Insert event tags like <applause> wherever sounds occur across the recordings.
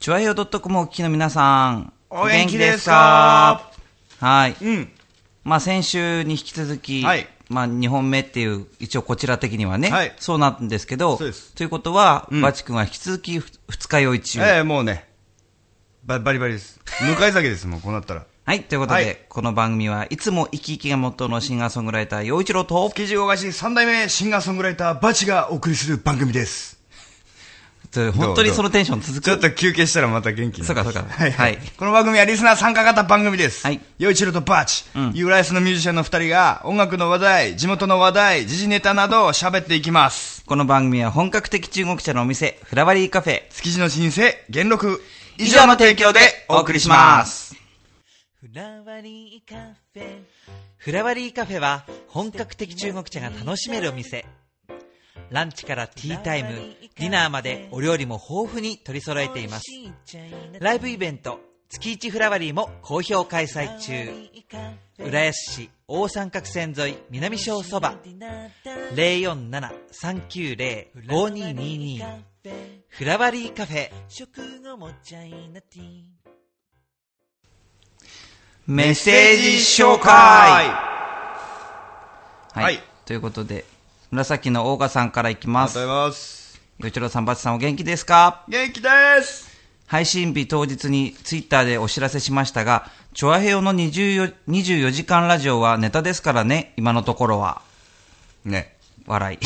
チュアヘヨ .com をお聞きの皆さん。お元気ですか？はい。うん。まあ先週に引き続き、はいまあ2本目っていう、一応こちら的にはね、はいそうなんですけど、そうですということは、うんバチ君は引き続きふ二日酔い中。ええもうね、ババリバリです。<laughs> 向かい酒です、もうこうなったら。はい。ということで、はいこの番組はいつも生き生きがモットーのシンガーソングライター、陽一郎と、築地大菓子三代目シンガーソングライターバチがお送りする番組です。本当にそのテンション続く。ちょっと休憩したらまた元気になるそうかそうかはい、はいこの番組はリスナー参加型番組です。はい陽一郎とバチ、うんユーライスのミュージシャンの二人が音楽の話題、地元の話題、時事ネタなどを喋っていきます。この番組は本格的中国茶のお店、フラワリーカフェ、築地の老舗、元禄、以上の提供でお送りします。フラワリーカフェ。フラワリーカフェは本格的中国茶が楽しめるお店。ランチからティータイム、ディナーまでお料理も豊富に取り揃えています。ライブイベント、月一フラワリーも好評開催中。浦安市大三角線沿い南小そば。047-390-5222フラワリーカフェ。メッセージ紹介。はい、はい。ということで紫の大賀さんからいきますありがとうございます。よいちろさんばちさんお元気ですか？元気です。配信日当日にツイッターでお知らせしましたが、チョアヘヨの24 24時間ラジオはネタですからね、今のところは。ね。笑い。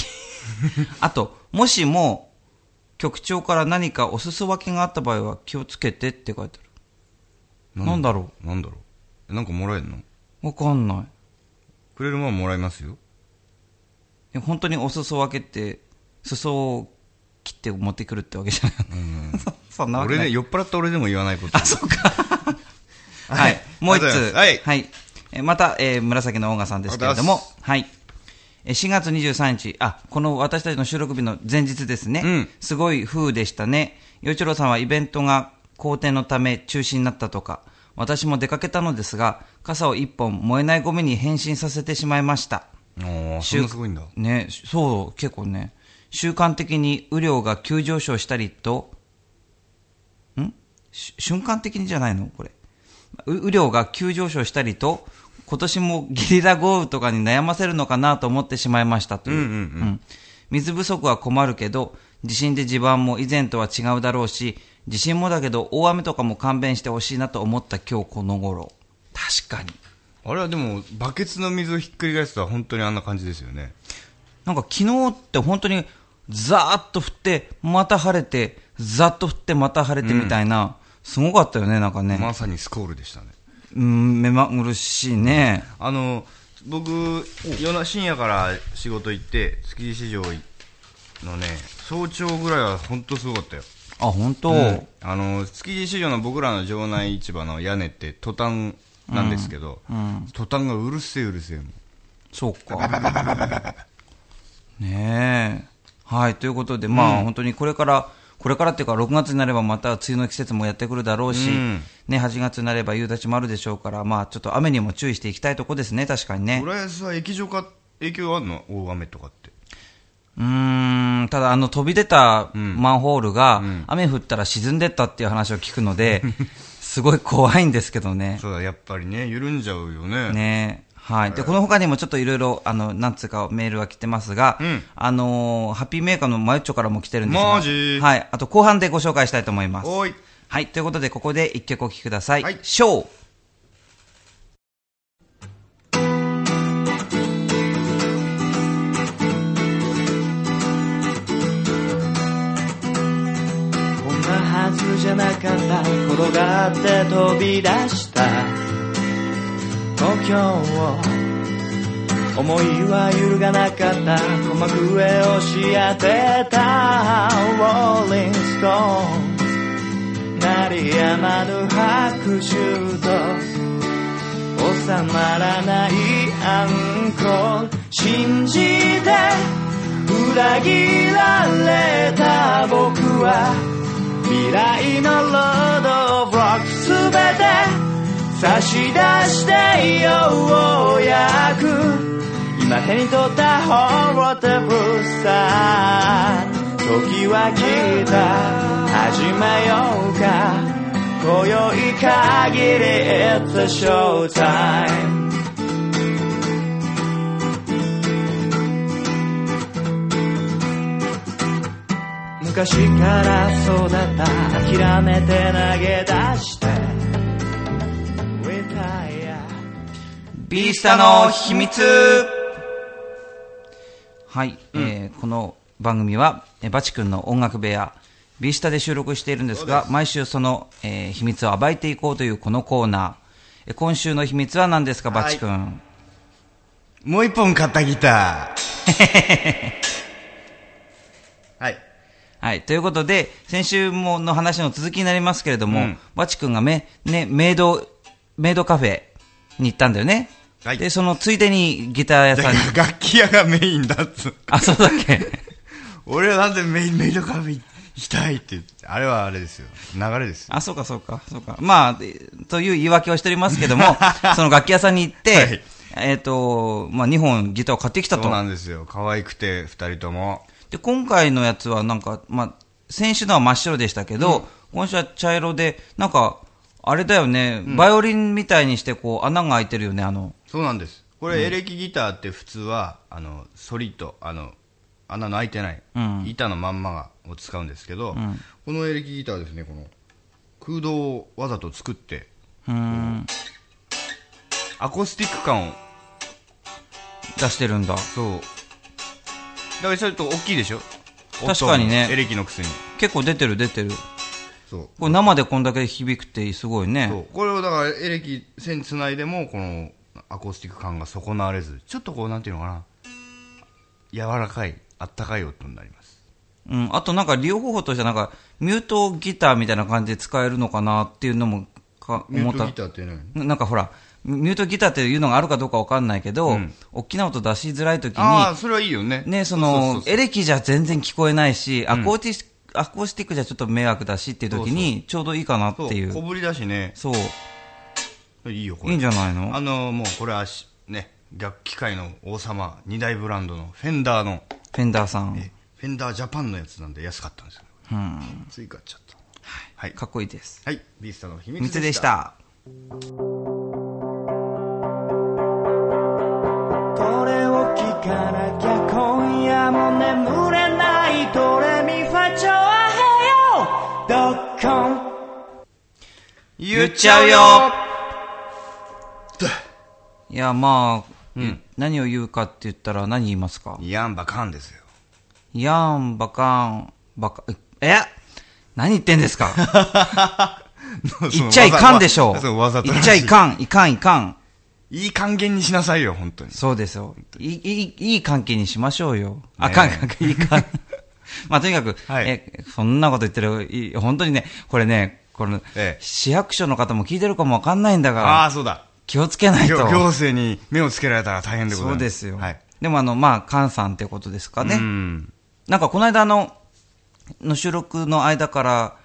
<laughs> あと、もしも、局長から何かお裾分けがあった場合は気をつけてって書いてある。なんだろなんだろう？なんかもらえるの？うわかんない。くれるもんもらいますよ。え本当にお裾分けって、裾を切って持ってくるってわけじゃない。そ <laughs> そんなわけ。俺ね、酔っ払った俺でも言わないこと。あ、そうか。<laughs> はい。もう一つ。ありがとうございはいえまた、えー紫のオーガさんですけれどもはい。え4月23日、あ、この私たちの収録日の前日ですね。うんすごい風でしたね。洋一郎さんはイベントが好転のため中止になったとか、私も出かけたのですが、傘を一本燃えないゴミに変身させてしまいました。そんなすごいんだ。ね、そう、結構ね、習慣的に雨量が急上昇したりと、ん？し瞬間的にじゃないの？これ。う雨量が急上昇したりと、今年もゲリラ豪雨とかに悩ませるのかなと思ってしまいましたという。うんうんうん水不足は困るけど、地震で地盤も以前とは違うだろうし、地震もだけど大雨とかも勘弁してほしいなと思った今日この頃。確かに。あれはでも、バケツの水をひっくり返すとは本当にあんな感じですよね。なんか昨日って本当にザーッと降って、また晴れて、ザッと降って、また晴れてみたいな、すごかったよね、なんかね。まさにスコールでしたね。うん、目まぐるしいね。あの、僕、夜な深夜から仕事行って、築地市場のね、早朝ぐらいは本当すごかったよ。あ、本当、うんあの、築地市場の僕らの場内市場の屋根ってトタンなんですけど、うんトタンがうるせえうるせえ。そうか。ねえ。はい、ということで、まあ、本当にこれから、これからっていうか、6月になればまた梅雨の季節もやってくるだろうし、うんね、8月になれば夕立もあるでしょうから、まあ、ちょっと雨にも注意していきたいとこですね、確かにね。浦安は液状化、影響あるの？大雨とかって。うーん、ただ、あの、飛び出たんマンホールが、ん雨降ったら沈んでったっていう話を聞くので、<laughs> すごい怖いんですけどね。そうだ、やっぱりね、緩んじゃうよね。ねはい。で、この他にもちょっといろいろ、あの、なんつうかメールが来てますが、うんあのーハッピーメーカーのマユッチョからも来てるんですが、マジはい。あと後半でご紹介したいと思います。はい。ということで、ここで一曲お聴きください。はいショーんなはずじゃなかった転がって飛び出した東京を思いは揺るがなかった。鼓膜上をし合ってた。Rolling Stone 鳴りやまぬ拍手。と収まらないアンコール。信じて裏切られた僕は。未来のロードオブロックすべて差し出してようやく。今手に取ったホールテブルさ時は来た。始めようか。今宵限り It's a showtime 昔から育った諦めて投げ出してビースタの秘密はい、えーこの番組は、えーバチ君の音楽部屋、ビースタで収録しているんですが、毎週その、えー秘密を暴いていこうというこのコーナー。えー今週の秘密は何ですか、バチ君？もう一本買ったギター。<laughs> はい。はい。ということで、先週もの話の続きになりますけれども、うんバチ君がめ、ね、メイド、メイドカフェに行ったんだよね。はいで、そのついでにギター屋さんに。<laughs> 楽器屋がメインだっつう。あ、そうだっけ？<laughs> 俺はなんでメイメイドカフェ行きたいってあれはあれですよ。流れですよ。あ、そうか、そうか、そうか。まあ、でという言い訳をしておりますけども、<laughs> その楽器屋さんに行って、はいえっ、と、まあ、2本ギターを買ってきたそうと。なんですよ。可愛くて、二人とも。で、今回のやつはなんか、まあ、先週のは真っ白でしたけど、今週は茶色で、なんか、あれだよね、バイオリンみたいにして、こう、穴が開いてるよね、あの。そうなんです。これ、エレキギターって普通は、あの、ソリッド、あの、穴の開いてない、うん板のまんまがを使うんですけど、このエレキギターはですね、この、空洞をわざと作って、うーん、アコースティック感を、出してるんだ。そう。だからちょっと大きいでしょ？確かにねエレキのくせに。結構出てる出てる。そう。これ生でこんだけ響くってすごいね。そうこれをだからエレキ線つないでもこのアコースティック感が損なわれずちょっとこうなんていうのかな柔らかいあったかい音になりますうん、あとなんか利用方法としてはなんか、ミュートギターみたいな感じで使えるのかなっていうのもか思ったミュートギ。ターって何？ななんかほら、ミュートギターっていうのがあるかどうかわかんないけど、うん。大きな音出しづらい時に、ああそれはいいよね。ね、そのエレキじゃ全然聞こえないし、アコーティスアコースティックじゃちょっと迷惑だしっていう時に、ちょうどいいかなってそう。いう。小ぶりだしね。そう。いいよこれ。いいんじゃないの？あのもうこれはしね楽器界の王様二大ブランドのフェンダーの。フェンダーさん。えフェンダージャパンのやつなんで安かったんですようん。つい買っちゃった。はい。かっこいいです。はい。ビースタの秘密秘密でした。これを聞かなきゃ今夜も眠れないドレミファチョアヘヨドッコン。言っちゃうよ。いや、まあ、何を言うかって言ったら何言いますか？ヤンバカンですよ。やーん、バカン、バカ、え何言ってんですか？<laughs> <laughs> 言っちゃいかんでしょう。わざと言っちゃいかん、いかん、いかん。いい還元にしなさいよ本当にそうですよ。いい、いい、いい関係にしましょうよ。あ、かん、かん、いいかん。<laughs> まあ、とにかく、はいえ、そんなこと言ってる、いい本当にね、これね、この、ええ市役所の方も聞いてるかもわかんないんだかあら、あそうだ気をつけないと。行行政に目をつけられたら大変でございますそうですよ。はいでもあの、まあ、菅さんってことですかね。うんなんかこの間の、の収録の間から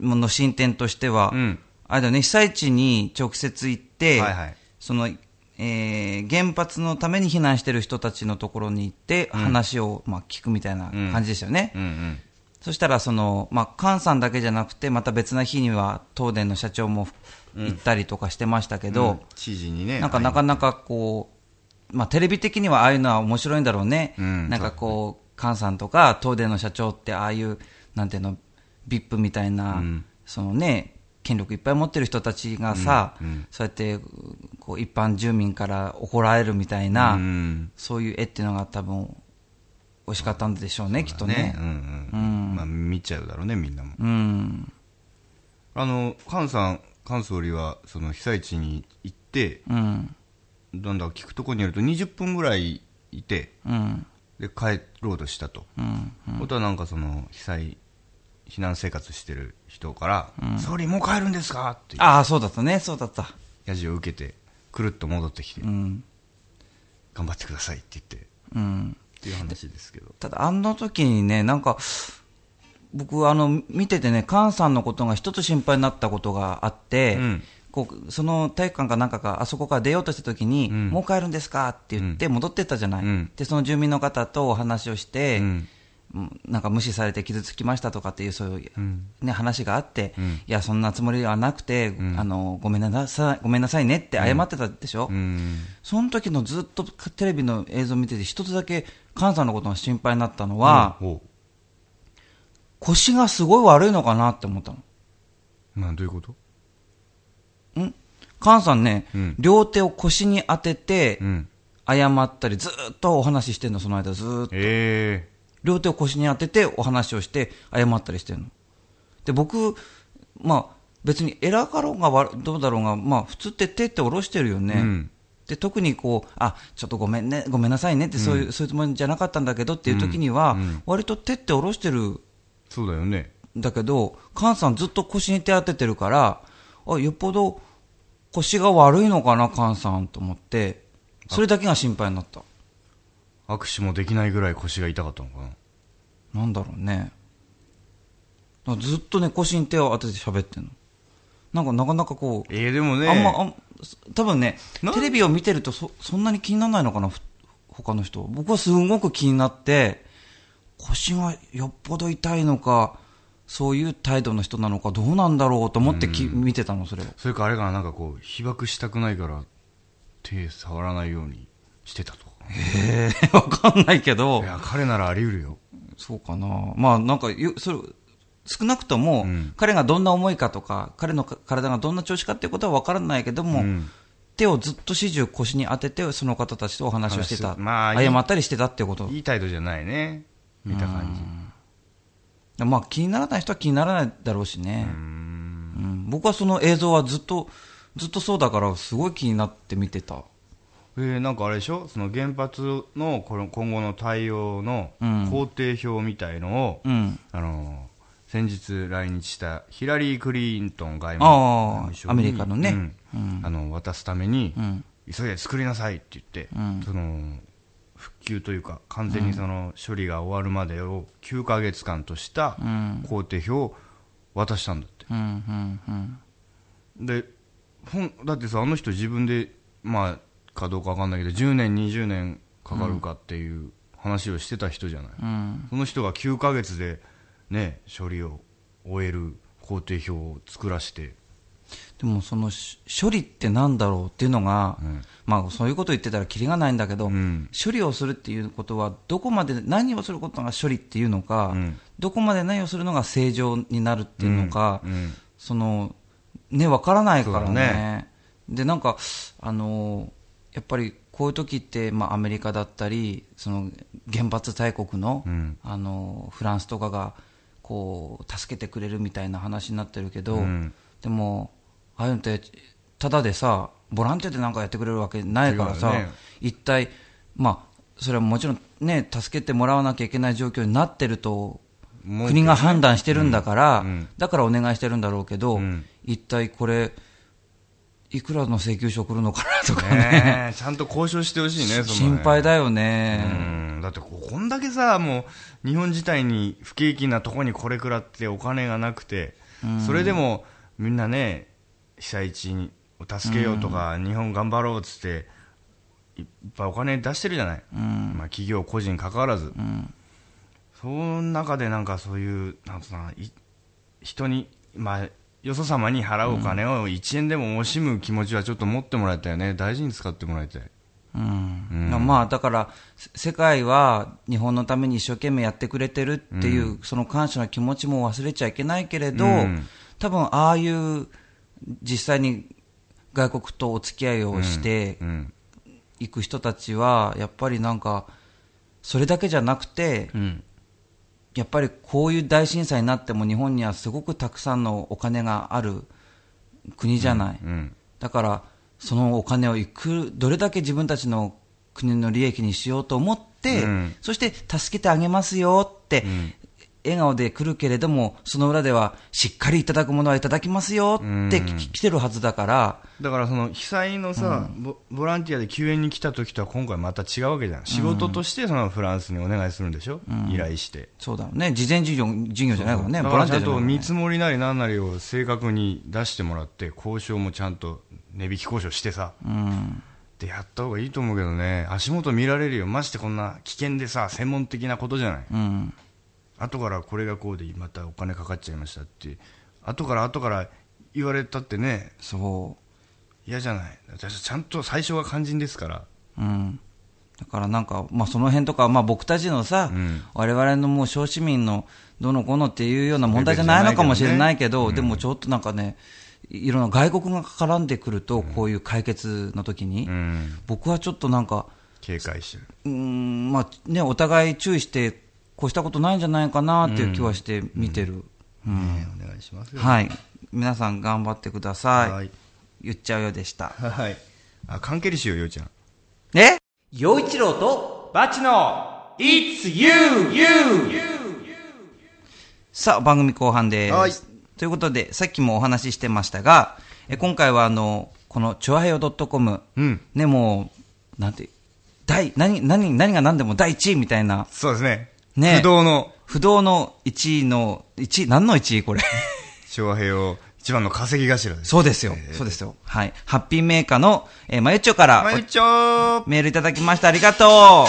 の進展としては、うん。あれね、被災地に直接行って、はいはい。その、えー原発のために避難してる人たちのところに行って、話を、まあ、聞くみたいな感じでしたよね。うんうん。そしたら、その、まあ、菅さんだけじゃなくて、また別な日には、東電の社長も行ったりとかしてましたけど、うん。知事にねなんかなかなかこう、まあ、テレビ的にはああいうのは面白いんだろうね。うん。なんかこう、菅さんとか東電の社長ってああいう、なんていうの、ビップみたいな、んそのね、権力いっぱい持ってる人たちがさ、そうやって、こう、一般住民から怒られるみたいな、うんそういう絵っていうのが多分、美味しかったんでしょうね、きっとね。うんうんまあ見ちゃうだろうねみんなもうん。あの菅さん菅総理はその被災地に行ってうん。なんだ聞くところによると20分ぐらいいてうん。で帰ろうとしたと、うん。ことはなんかその被災避難生活してる人から「総理もう帰るんですか?」ってああ、そうだったね、そうだった。ヤジを受けてくるっと戻ってきてうん。「頑張ってください」って言ってうん。っていう話ですけど。ただ、あの時にね、なんか、僕、あの、見ててね、菅さんのことが一つ心配になったことがあって、うん。こうその体育館かなんかか、あそこから出ようとした時に、ん。もう帰るんですか？って言って戻ってったじゃない、うん。で、その住民の方とお話をして、なんか無視されて傷つきましたとかっていうそういう、ね、話があって、いやそんなつもりはなくて、あのごめんなさいごめんなさいねって謝ってたでしょ、うん。その時のずっとテレビの映像を見てて一つだけ菅さんのことが心配になったのは、腰がすごい悪いのかなって思ったの。なんどういうこと？菅さんね、うん。両手を腰に当ててうん。謝ったりずっとお話ししてるのその間ずーっと。え両手を腰に当ててお話をして謝ったりしてるの。で僕まあ別に偉かろうが悪どうだろうがまあ普通って手って下ろしてるよね、うん。で特にこうあちょっとごめんねごめんなさいねってそういう,、そういうつもりじゃなかったんだけどっていう時には、割と手って下ろしてる。んそうだよね。だけど菅さんずっと腰に手当ててるからあよっぽど腰が悪いのかな菅さんと思って。それだけが心配になった。握手もできないぐらい腰が痛かったのかななんだろうね。ずっとね腰に手を当てて喋ってんの。なんかなかなかこう、えー、でもねあんまあん多分ねなテレビを見てるとそそんなに気にならないのかなふ他の人僕はすごく気になって腰がよっぽど痛いのかそういう態度の人なのかどうなんだろうと思ってき、見てたのそれを。それかあれかななんかこう被爆したくないから手触らないようにしてたとか。へえ <laughs> わかんないけど。いや彼ならあり得るよそうかな。まあなんかよそれ少なくとも、うん。彼がどんな思いかとか彼のか体がどんな調子かっていうことは分からないけども、うん。手をずっと始終腰に当ててその方たちとお話をしてた、話まあ謝ったりしてたっていうこと。いい態度じゃないね。見た感じ。まあ気にならない人は気にならないだろうしね。うん。僕はその映像はずっとずっとそうだからすごい気になって見てたえー、なんかあれでしょ？その原発のこの今後の対応のうん。工程表みたいのを、うん。あの先日来日したヒラリー・クリントン外務省にアメリカのね。うん。うん。あの渡すために、うん。急いで作りなさいって言って、うん。その復旧というか完全にその処理が終わるまでを9ヶ月間としたうん。工程表を渡したんだって、でほんだってさあの人自分でまあかどうかわかんないけど10年20年かかるかっていう話をしてた人じゃない、うん。その人が9ヶ月でね処理を終える工程表を作らして、でもそのし処理ってなんだろうっていうのが、うん。まあそういうこと言ってたらキリがないんだけど、うん。処理をするっていうことはどこまで何をすることが処理っていうのか、うん。どこまで何をするのが正常になるっていうのか、うん。そのね分からないからね。だね。でなんかあのやっぱりこういう時って、まあ、アメリカだったりその原発大国の,、うん。あのフランスとかがこう助けてくれるみたいな話になってるけど、うん。でもああいうのってただでさボランティアでなんかやってくれるわけないからさ、ね。一体まあそれはもちろんね助けてもらわなきゃいけない状況になってると国が判断してるんだから、うん。うん。だからお願いしてるんだろうけど、うん。一体これいくらの請求書来るのかなとかね。ねえちゃんと交渉してほしいねね心配だよね、うん。だってここんだけさもう日本自体に不景気なとこにこれくらってお金がなくて、それでもみんなね被災地を助けようとか、日本頑張ろうっつっていっぱいお金出してるじゃない、まあ、企業個人関わらず、その中でなんかそういうなんつう人にまあよそ様に払うお金を1円でも惜しむ気持ちはちょっと持ってもらいたいよね。大事に使ってもらいたい。うん。まあだからせ世界は日本のために一生懸命やってくれてるっていう、その感謝の気持ちも忘れちゃいけないけれど、うん。多分ああいう実際に外国とお付き合いをしてうん。いく人たちはやっぱりなんかそれだけじゃなくて、うんやっぱりこういう大震災になっても日本にはすごくたくさんのお金がある国じゃない、うんだからそのお金をいくどれだけ自分たちの国の利益にしようと思って、うん。そして助けてあげますよって、ん笑顔で来るけれどもその裏ではしっかりいただくものはいただきますよって来てるはずだから、だからその被災のさ、ボボランティアで救援に来た時とは今回また違うわけじゃん。仕事としてそのフランスにお願いするんでしょ、依頼して。そうだよね。事前授業授業じゃないからね。だボランティアじゃないからね見積もりなりなんなりを正確に出してもらって交渉もちゃんと値引き交渉してさ、でやった方がいいと思うけどね。足元見られるよ。ましてこんな危険でさ専門的なことじゃない、うん後からこれがこうでまたお金かかっちゃいましたって後から後から言われたってねそ嫌じゃない？私ちゃんと最初は肝心ですから。う。うん。だからなんか、まあその辺とか、まあ僕たちのさ、うん。我々のもう小市民のどのこのっていうような問題じゃないのかもしれないけど、けどねでもちょっとなんかね、いろんな外国が絡んでくると、こういう解決の時に、うん。僕はちょっとなんか、警戒してる。うーん、まあね、お互い注意して、こうしたことないんじゃないかなっていう気はして見てる。お願いしますよ。はい。皆さん頑張ってください。はい。言っちゃうようでした。はい。あ関係りしようようちゃん。え？陽一郎とバチの It's you, you! さあ、番組後半です。はい。ということで、さっきもお話ししてましたが、え今回はあの、この、チョアヘヨ .com、うん。ね、もう、なんて、第、何、何、何が何でも第1位みたいな、そうですねね不動の不動の1位の、1位、何の1位これ。<laughs> 昭和平和一番の稼ぎ頭ですそうですよ、そうですよ。はい。ハッピーメーカーの、えー、まゆっちょから、まゆちょーメールいただきました。ありがとう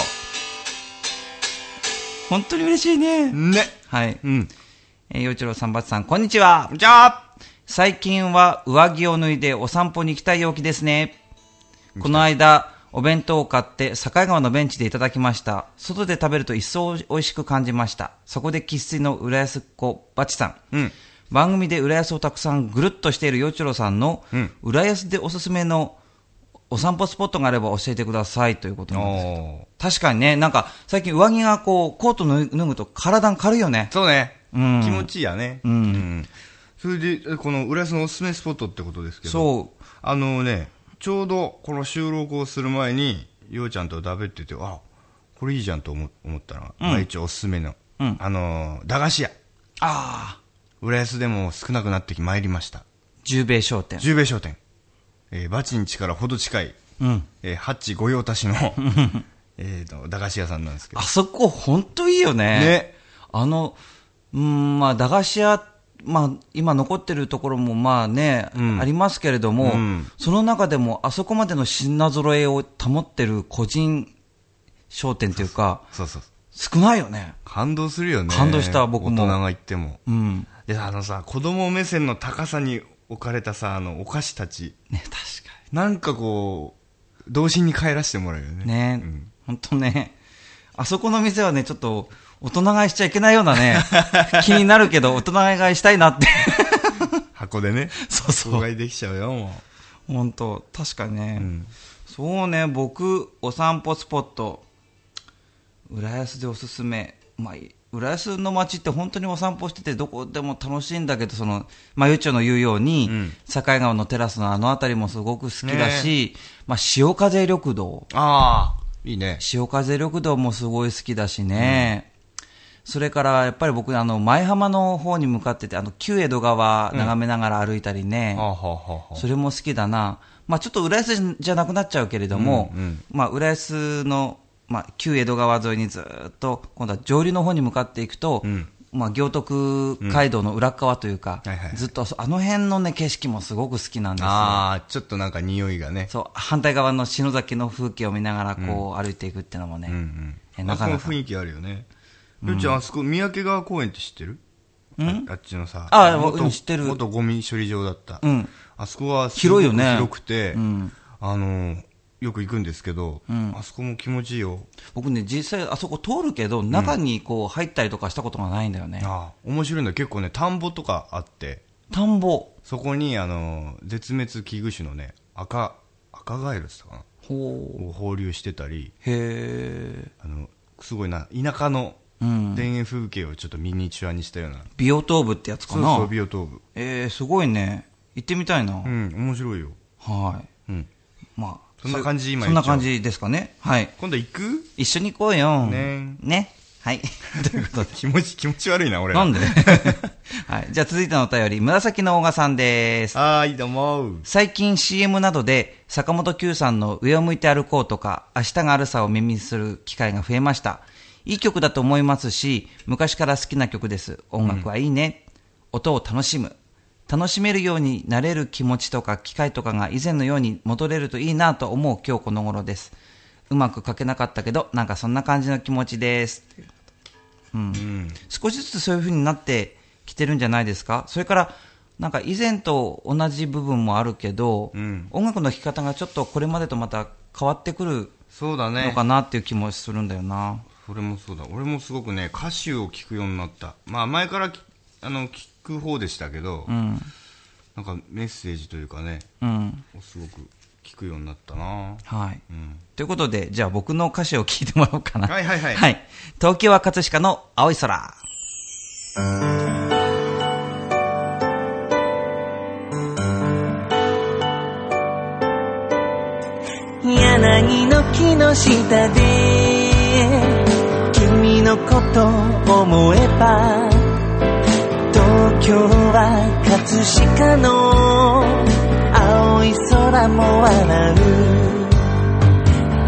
本当に嬉しいね。ねはい。うんえー、陽一郎さん、ばつさん、こんにちは。じゃあ最近は上着を脱いでお散歩に行きたい陽気ですね。この間、お弁当を買って境川のベンチでいただきました。外で食べると一層美味しく感じました。そこで生粋の浦安っ子バチさん。うん番組で浦安をたくさんぐるっとしている陽一郎さんの、うん浦安でおすすめのお散歩スポットがあれば教えてくださいということなんです。おー確かにね、なんか最近上着がこう、コート脱ぐと体が軽いよね。そうね、うん気持ちいいやね、うんそれでえこの浦安のおすすめスポットってことですけどそう。あのねちょうどこの収録をする前にようちゃんとだべっててあこれいいじゃんと思思ったのが、まあ、一応おすすめの、うん。あの駄菓子屋。ああ、浦安でも少なくなってきまいりました。十兵衛商店。十兵衛商店、えー、バチンチからほど近い、うん。えー、ハッチ御用達の <laughs> えーと駄菓子屋さんなんですけど。あそこ本当いいよね。ね。あの、うん、まあ、駄菓子屋、まあ、今残ってるところもまあね、うん。ありますけれども、うん。その中でもあそこまでの品揃えを保ってる個人商店というか、そうそう少ないよね。感動するよね。感動した僕も。大人が行っても。うん。であのさ子供目線の高さに置かれたさあのお菓子たち。ね、確かなんかこう童心に帰らせてもらうよね。に。ね、うん。本当ね、あそこの店はね、ちょっと、大人買いしちゃいけないようなね、<laughs> 気になるけど、大人買いしたいなって。箱でね。そうそう。箱買いできちゃうよも本当確かにね、う、うん、そうね、僕、お散歩スポット、浦安でおすすめ、まあ、浦安の街って本当にお散歩してて、どこでも楽しいんだけど、その、まあ、ゆっちょの言うように、うん。境川のテラスのあの辺りもすごく好きだし、まあ、潮風緑道、ああいいね。潮風緑道もすごい好きだしね、それからやっぱり僕、あの、前浜の方に向かってて、あの、旧江戸川眺めながら歩いたりね、はあ、はあはあはあそれも好きだな。まあちょっと浦安じゃなくなっちゃうけれども、うんうん。まあ浦安の、まあ旧江戸川沿いにずっと、今度は上流の方に向かっていくと、うんまあ行徳街道の裏側というか、はいはいずっとそあの辺のね景色もすごく好きなんですよ。ああちょっとなんか匂いがね。そう、反対側の篠崎の風景を見ながらこう歩いていくっていうのもね、うんうん。えなかなか。あそこも雰囲気あるよね。ようちゃんあそこ三宅川公園って知ってる？ああっちのさあ元うん知ってる。元ゴミ処理場だった、うん。あそこは広いよね。広くて、うん。あのよく行くんですけど、あそこも気持ちいいよ僕ね、実際あそこ通るけど、中にこう入ったりとかしたことがないんだよね。ああ面白いんだ結構ね田んぼとかあって田んぼ。そこにあの絶滅危惧種のね赤赤ガエルって言ったかほう。なを放流してたりへえ。あのすごいな田舎のうん。田園風景をちょっとミニチュアにしたような、ビオトーブってやつかなそうそうビオトープえー、すごいね。行ってみたいな。うん面白いよ、はい。うん、まあ。そんな感じ今そんな感じですかね。はい。今度行く？一緒に行こうよ。ねね。はい。<laughs> ということで。気持ち気持ち悪いな俺なんで？<laughs> はい。じゃあ続いてのお便り、紫のオガさんです。はーいどうも最近 CM などで坂本九さんの上を向いて歩こうとか明日があるさを耳にする機会が増えました。いい曲だと思いますし、昔から好きな曲です。音楽はいいね。音を楽しむ。楽しめるようになれる気持ちとか機会とかが以前のように戻れるといいなと思う今日この頃です。うまく書けなかったけど、なんかそんな感じの気持ちです。うん。うん。少しずつそういう風になってきてるんじゃないですか？それから、なんか以前と同じ部分もあるけど、うん。音楽の聴き方がちょっとこれまでとまた変わってくるのそうだね。かなっていう気もするんだよな。それもそうだ。俺もすごくね歌詞を聞くようになった。まあ前からきあの聞く方でしたけど、うん。なんかメッセージというかねうん。すごく聞くようになったなはい。うんということで、じゃあ僕の歌詞を聞いてもらおうかな。はいはいはいはい。東京は葛飾の青い空。柳の木の下で君のこと思えば東京は葛飾の青い空も笑う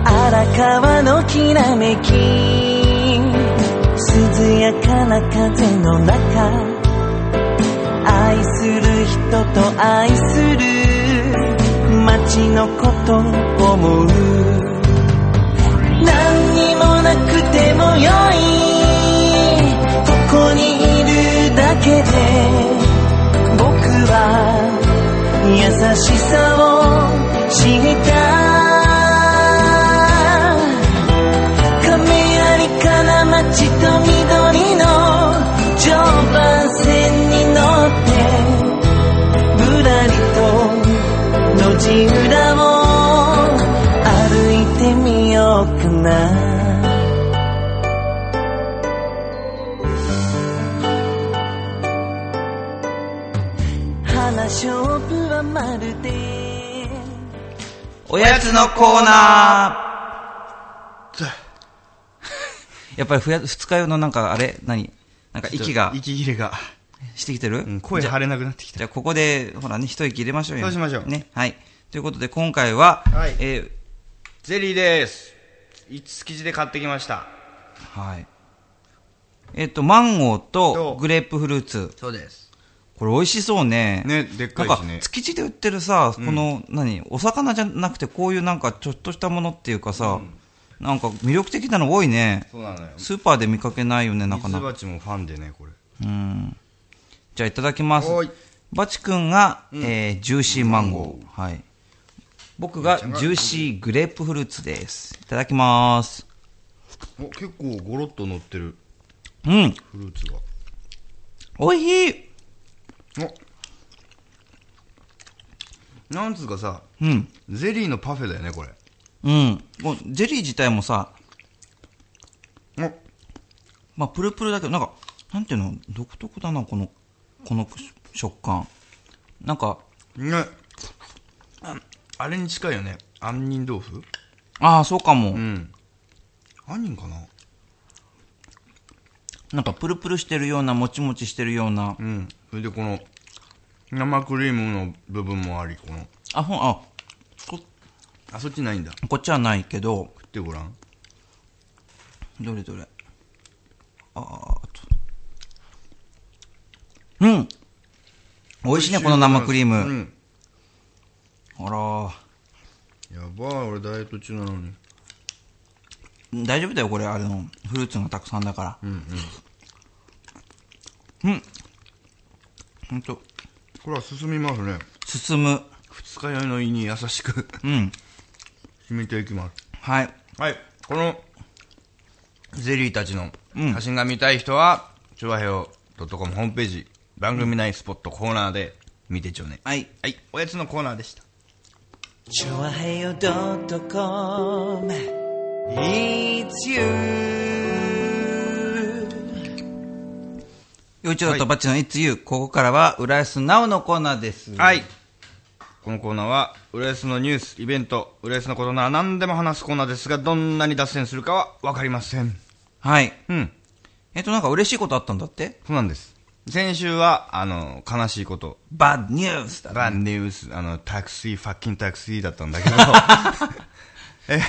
荒川のきらめき涼やかな風の中愛する人と愛する街のことを思う。何にもなくてもよい。けで僕は優しさを知った。亀有から街と緑の常磐線に乗ってぶらりと路地裏を歩いてみようかな。おやつのコーナー。<laughs> やっぱりふや二日酔いのなんかあれ？何？なんか息が。息切れが、してきてる、うん声じゃ張れなくなってきた。じゃあここで、ほらね、一息入れましょうよ。そうしましょう。ね。はい。ということで今回は、はい。えーゼリーです。いつ生地で買ってきました。はい。えっ、と、マンゴーととグレープフルーツ。そうですこれ美味しそうね。ねでっかないんかしね、築地で売ってるさ、この、何、お魚じゃなくてこういうなんかちょっとしたものっていうかさ、なんか魅力的なの多いね。そうなのよスーパーで見かけないよね、なかミツなか。バチもファンでねこれうん。じゃあいただきます。バチ君が、えージューシーマンゴー。はい。僕がジューシーグレープフルーツです。いただきます。お結構ゴロッと乗ってるうん。フルーツがおいしいおなんつうかさうん。ゼリーのパフェだよねこれうん。ゼリー自体もさ、おまあ、プルプルだけど、なんか、なんていうの、独特だな、この、この食感。なんか、ねああれに近いよね杏仁豆腐ああ、そうかも。うん杏仁かな？なんか、プルプルしてるような、もちもちしてるような。うんそれでこの生クリームの部分もありこのあ、ほん、あ、こ、あそっちないんだこっちはないけど、食ってごらんどれどれ。あーっと。うん美味しいね、この生クリーム。うんあらやばい俺ダイエット中なのにー大丈夫だよ、これ、あれの、フルーツがたくさんだから。うんうん。うん。ほんと、これは進みますね。進む。二日酔いの胃に優しく。うん。染みていきます。はい。はい。このゼリーたちのうん。写真が見たい人は、チョアヘオ .com ホームページ番組内スポットコーナーで見てちょうね。はい。はい。おやつのコーナーでした。チョアヘヨドットコム。It's you よいちろとバッチのいつゆ、ここからは、浦安なおのコーナーです。はい。このコーナーは、浦安のニュース、イベント、浦安のことなら何でも話すコーナーですが、どんなに脱線するかはわかりません。はい。うん。えっと、なんか嬉しいことあったんだって？そうなんです。先週は、あの、悲しいこと。バッドニュースだねバンニュース、あの、タクシー、ファッキンタクシーだったんだけど、<laughs> え、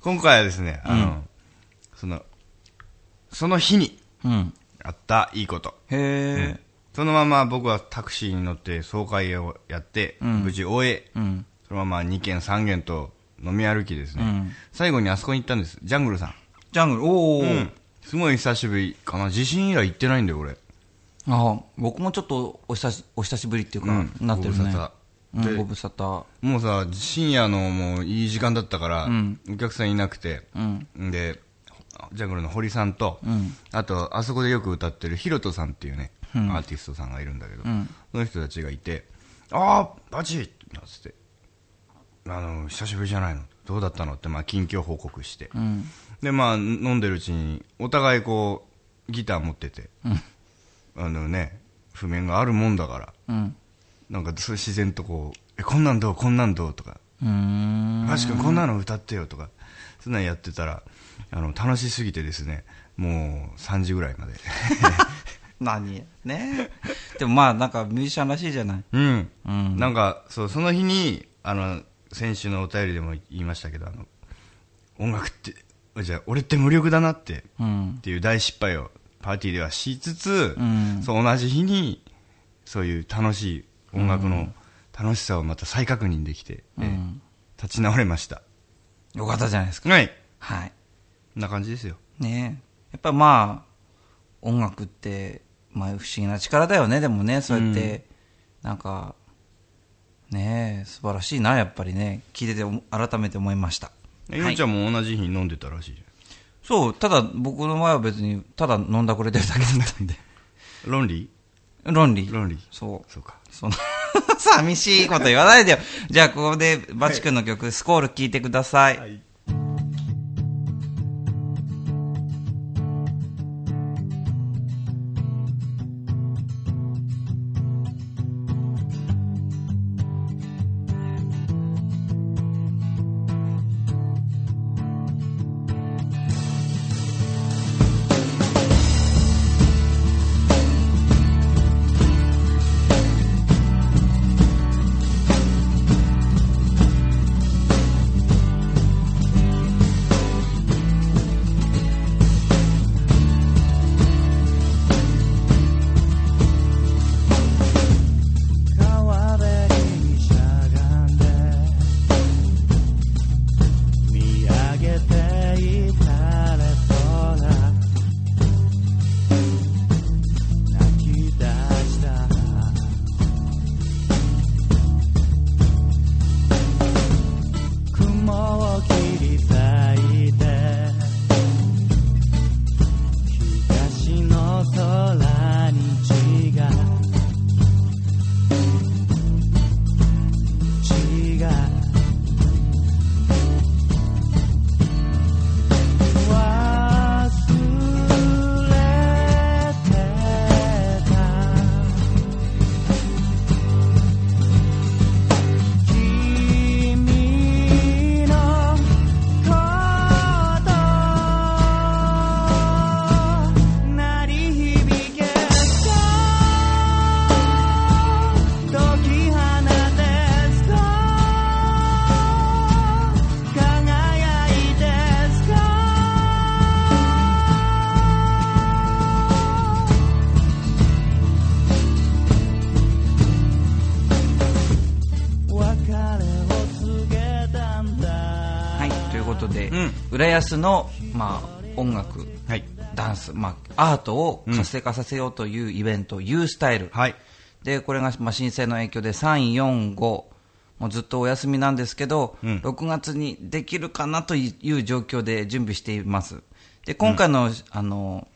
今回はですね、あの、その、その日にうん。あったいいこと。へえ。そのまま僕はタクシーに乗って総会をやって、うん無事終え、うん。そのまま2軒3軒と飲み歩きですね、うん最後にあそこに行ったんです。ジャングルさん。ジャングル、おー。うんすごい久しぶりかな。地震以来行ってないんだよ、俺。ああ僕もちょっとお久しお久しぶりっていうか、うんなってるねご無沙汰もうさ、深夜のもういい時間だったから、んお客さんいなくて、うんで、ジャングルの堀さんと、うんあと、あそこでよく歌ってるヒロトさんっていうね、うん。アーティストさんがいるんだけど、ん。その人たちがいて、ああ、バチッなんつって、あの、久しぶりじゃないのどうだったのって、まあ、近況報告して。うん。で、まあ、飲んでるうちに、お互いこう、ギター持ってて、うん。あのね、譜面があるもんだから、うん。なんか自然とこう、え、こんなんどうこんなんどうとか、うーん。マジ君こんなの歌ってよとか、そんなんやってたら、あの、楽しすぎてですね、もう3時ぐらいまで。<laughs> 何？ね？でもまあなんかミュージシャンらしいじゃない？うん。うん。なんか、そう、その日に、あの、先週のお便りでも言いましたけど、あの、音楽って、じゃあ、俺って無力だなって、うん。っていう大失敗をパーティーではしつつ、うん。そう同じ日に、そういう楽しい音楽の楽しさをまた再確認できて、えうん。立ち直れました。よかったじゃないですか。はい。はい。こんな感じですよ。ねやっぱまあ音楽って、まあ、不思議な力だよね。でもねそうやって、なんかね素晴らしいなやっぱりね。聞いててお改めて思いました。えようちゃんも同じ日に飲んでたらしいじそうただ僕の前は別にただ飲んだくれてるだけだったんで。ゃん。ロンリ論理。ーロンリー。そう。そうか。その <laughs> 寂しいこと言わないでよ。じゃあここでバチ君の曲、スコール聴いてください、い。ことで、うん浦安の、まあ、音楽、はい。ダンス、まあ、アートを活性化させようというイベント、ユースタイル。はい。で、これが、まあ、震災の影響で3、4、5、もうずっとお休みなんですけど、うん6月にできるかなという状況で準備しています。で、今回の、あの、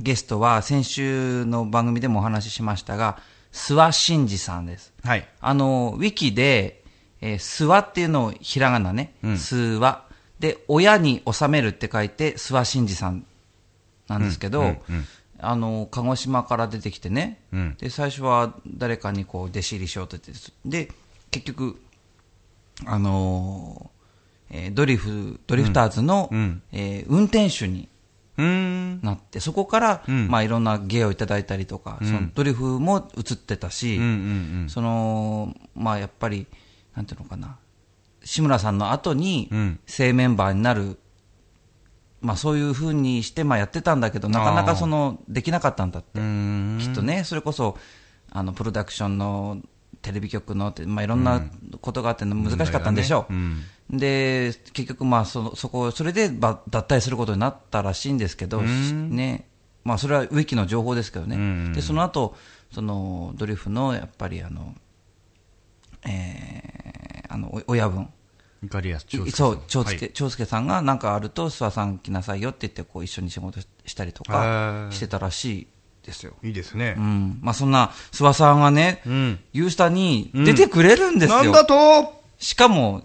ゲストは先週の番組でもお話ししましたが、諏訪真二さんです。はい。あの、ウィキで、えー、諏訪っていうのをひらがなね、うん。諏訪。で、親に収めるって書いて、諏訪真二さんなんですけど、うんうんうん。あの、鹿児島から出てきてね、うん。で、最初は誰かにこう、弟子入りしようと言って、で、結局、あのーえードリフ、ドリフターズの、うんうん。えー運転手に。なって、そこから、うん。まあいろんな芸をいただいたりとか、うん。そのドリフも映ってたし、うんうん。その、まあやっぱり、なんていうのかな、志村さんの後にうん。正メンバーになる、まあそういうふうにして、まあやってたんだけど、なかなかその、できなかったんだって。きっとね、それこそ、あの、プロダクションのテレビ局のって、まあ、いろんなことがあって難しかったんでしょう。うん。で、結局、まあ、その、そこ、それで、ば脱退することになったらしいんですけど、ね。まあ、それはウィキの情報ですけどね。ん。で、その後、その、ドリフの、やっぱり、あの、えー、あの、お親分。イカリアス長介そう、長介、はい長介さんがなんかあると、諏訪さん来なさいよって言って、こう、一緒に仕事したりとかしてたらしいですよ。いいですねう。ん。まあ、そんな、諏訪さんがね、うん。ユースタに出てくれるんですよ。なんだと？しかも、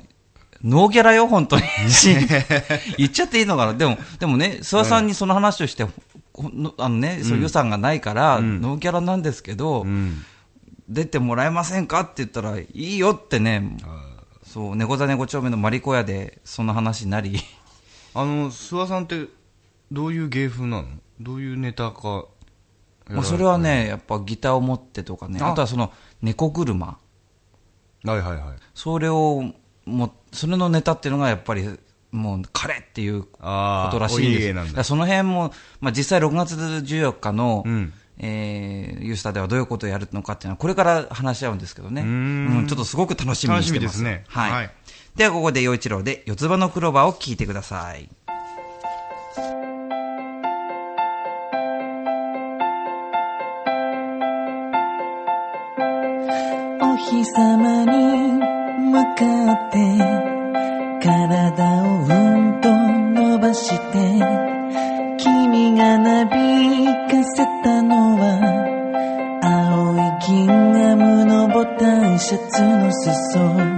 ノーギャラよ、本当に。<laughs> 言っちゃっていいのかな。でも、でもね、諏訪さんにその話をして、あのね、そう予算がないから、ノーギャラなんですけど、うん。出てもらえませんかって言ったら、いいよってね、そう、猫座猫丁目のマリコ屋で、その話になり、<laughs> あの、諏訪さんって、どういう芸風なの？どういうネタか。まあ、それはね、やっぱギターを持ってとかね、あ。あとはその、猫車。はいはいはい。それを、もそれのネタっていうのがやっぱり、もう、彼っていうことらしいんです。その辺も、まあ、実際6月14日の、うんえーユースタではどういうことをやるのかっていうのは、これから話し合うんですけどね。うーんうんちょっとすごく楽しみにしてます。楽しみですねはい。はいでは、ここで陽一郎で、四つ葉のクローバーを聞いてください。お日様に向かって体をうんと伸ばしてツの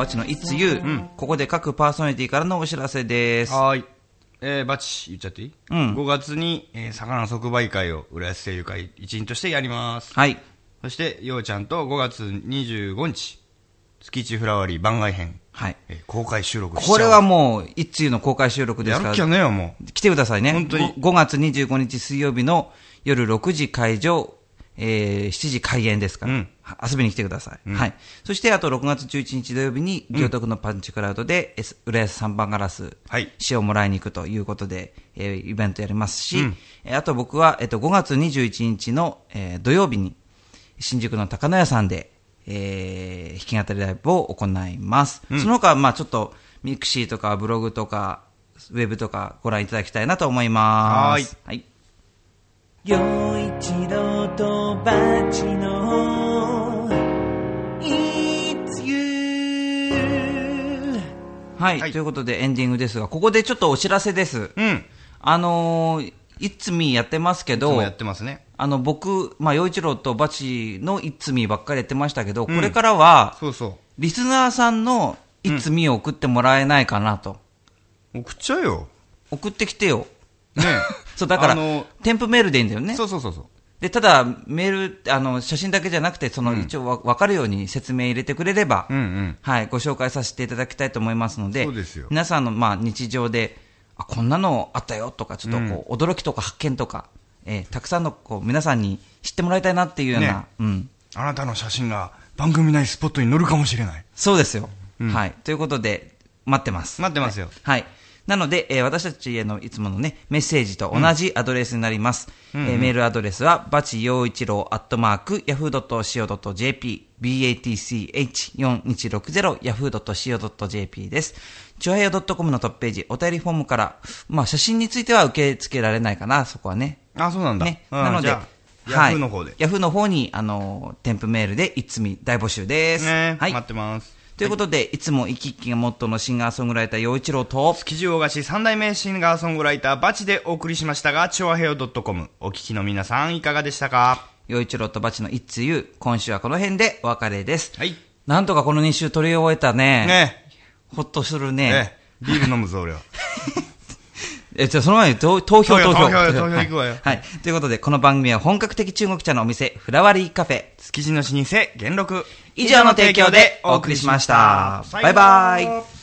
バチの It's You、んここで各パーソナリティからのお知らせです。はーい。えー、バチ、言っちゃっていい？うん5月に、えー、魚即売会を浦安声優会一員としてやります。はい。そして、ようちゃんと5月25日、月一フラワーリー番外編、はい。えー公開収録これはもう、It's You の公開収録ですか？らやるっきゃ、ねえよ、も来てくださいね。本当にご5月25日水曜日の夜6時会場、えー7時開演ですから、うんは遊びに来てください。はい。そして、あと6月11日土曜日に、行徳のパンチクラウドで、S 浦安三番ガラス、はい詩をもらいに行くということで、えーイベントやりますし、うんえーあと僕は、えっと、5月21日の、えー土曜日に、新宿の高野屋さんで、えー弾き語りライブを行います。その他、まあちょっと、ミクシーとかブログとか、ウェブとかご覧いただきたいなと思います。はい。陽一郎とバチの It's you はい、はいということでエンディングですが、ここでちょっとお知らせです。う。うん。あのー、It's Me やってますけどいつもやっ、てますね。あの、僕、まあ、陽一郎とバチの It's Me ばっかりやってましたけど、これからは、そうそリスナーさんの It's Me を送ってもらえないかなと。う。送っちゃうよ。送ってきてよ。ね <laughs> そう、だから、あの添付メールでいいんだよね。そうそうそうそう。で、ただ、メール、あの、写真だけじゃなくて、その、一応わわかるように説明入れてくれれば、うんうん。はい、ご紹介させていただきたいと思いますので、そうですよ皆さんの、まあ、日常で、あ、こんなのあったよとか、ちょっとこう、驚きとか発見とか、えーたくさんの、こう、皆さんに知ってもらいたいなっていうような、ねうん。あなたの写真が番組内スポットに載るかもしれない。そうですよ。はい。ということで、待ってます。待ってますよ。はい。なので、えー私たちへのいつものね、メッセージと同じアドレスになります。えーメールアドレスは、バチ陽一郎アットマーク、yahoo.co.jp、batch4160、yahoo.co.jp です。チョアヨ .com のトップページ、お便りフォームから、まあ、写真については受け付けられないかな、そこはね。あ、そうなんだ。ね。うんなので、じゃあヤフーの方で。ヤフーの方に、あの、添付メールで、いつみ大募集です。ねはい。待ってます。ということで、いつも生き生きがモットーのシンガーソングライター、陽一郎と、築地大菓子三代目シンガーソングライターバチでお送りしましたが、チョアヘオ .com お聞きの皆さんいかがでしたか？陽一郎とバチの一通ゆう、今週はこの辺でお別れです。はい。なんとかこの2週取り終えたね。ねほっとするえ。ね。ねえ。ビール飲むぞ、俺は。<laughs> え、じゃあその前に投投票、投票。投票投票投票行くわよはい。ということで、この番組は本格的中国茶のお店、フラワリーカフェ。築地の老舗、元禄。以上の提供でお送りしました。バイバイ